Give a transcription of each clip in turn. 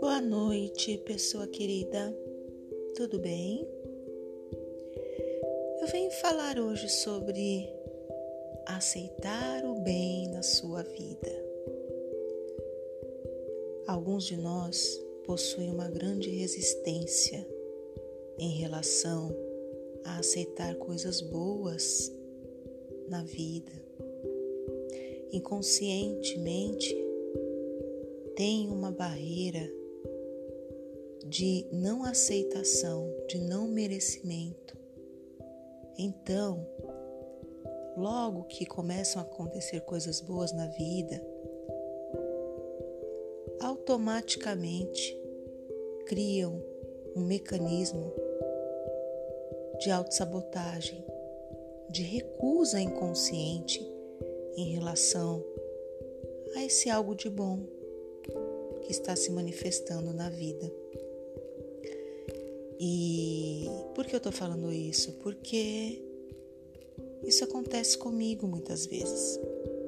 Boa noite, pessoa querida. Tudo bem? Eu venho falar hoje sobre aceitar o bem na sua vida. Alguns de nós possuem uma grande resistência em relação a aceitar coisas boas na vida. Inconscientemente, tem uma barreira de não aceitação, de não merecimento. Então, logo que começam a acontecer coisas boas na vida, automaticamente criam um mecanismo de autossabotagem, de recusa inconsciente em relação a esse algo de bom que está se manifestando na vida. E por que eu estou falando isso? Porque isso acontece comigo muitas vezes.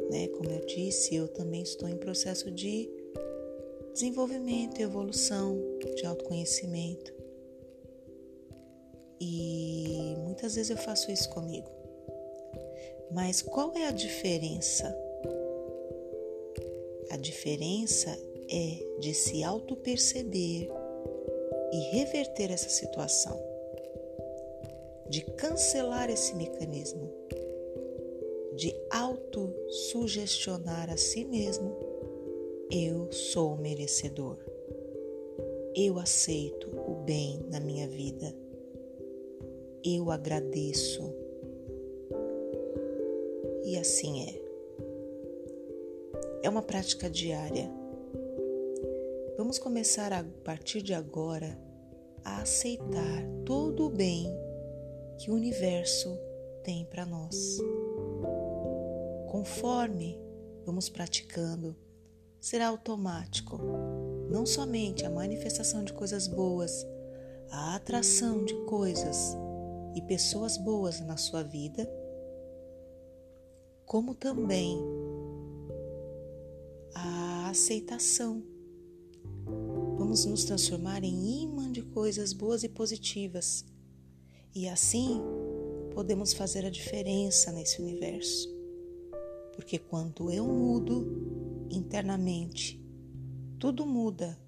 Né? Como eu disse, eu também estou em processo de desenvolvimento evolução, de autoconhecimento. E muitas vezes eu faço isso comigo. Mas qual é a diferença? A diferença é de se auto-perceber e reverter essa situação, de cancelar esse mecanismo, de auto-sugestionar a si mesmo: eu sou merecedor, eu aceito o bem na minha vida eu agradeço. E assim é. É uma prática diária. Vamos começar a partir de agora a aceitar todo o bem que o universo tem para nós. Conforme vamos praticando, será automático não somente a manifestação de coisas boas, a atração de coisas e pessoas boas na sua vida, como também a aceitação. Vamos nos transformar em imã de coisas boas e positivas, e assim podemos fazer a diferença nesse universo. Porque quando eu mudo internamente, tudo muda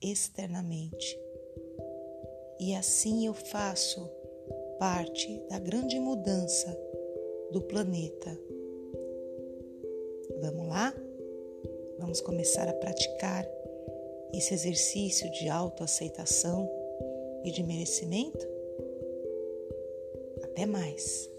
externamente. E assim eu faço parte da grande mudança do planeta. Vamos lá? Vamos começar a praticar esse exercício de autoaceitação e de merecimento? Até mais!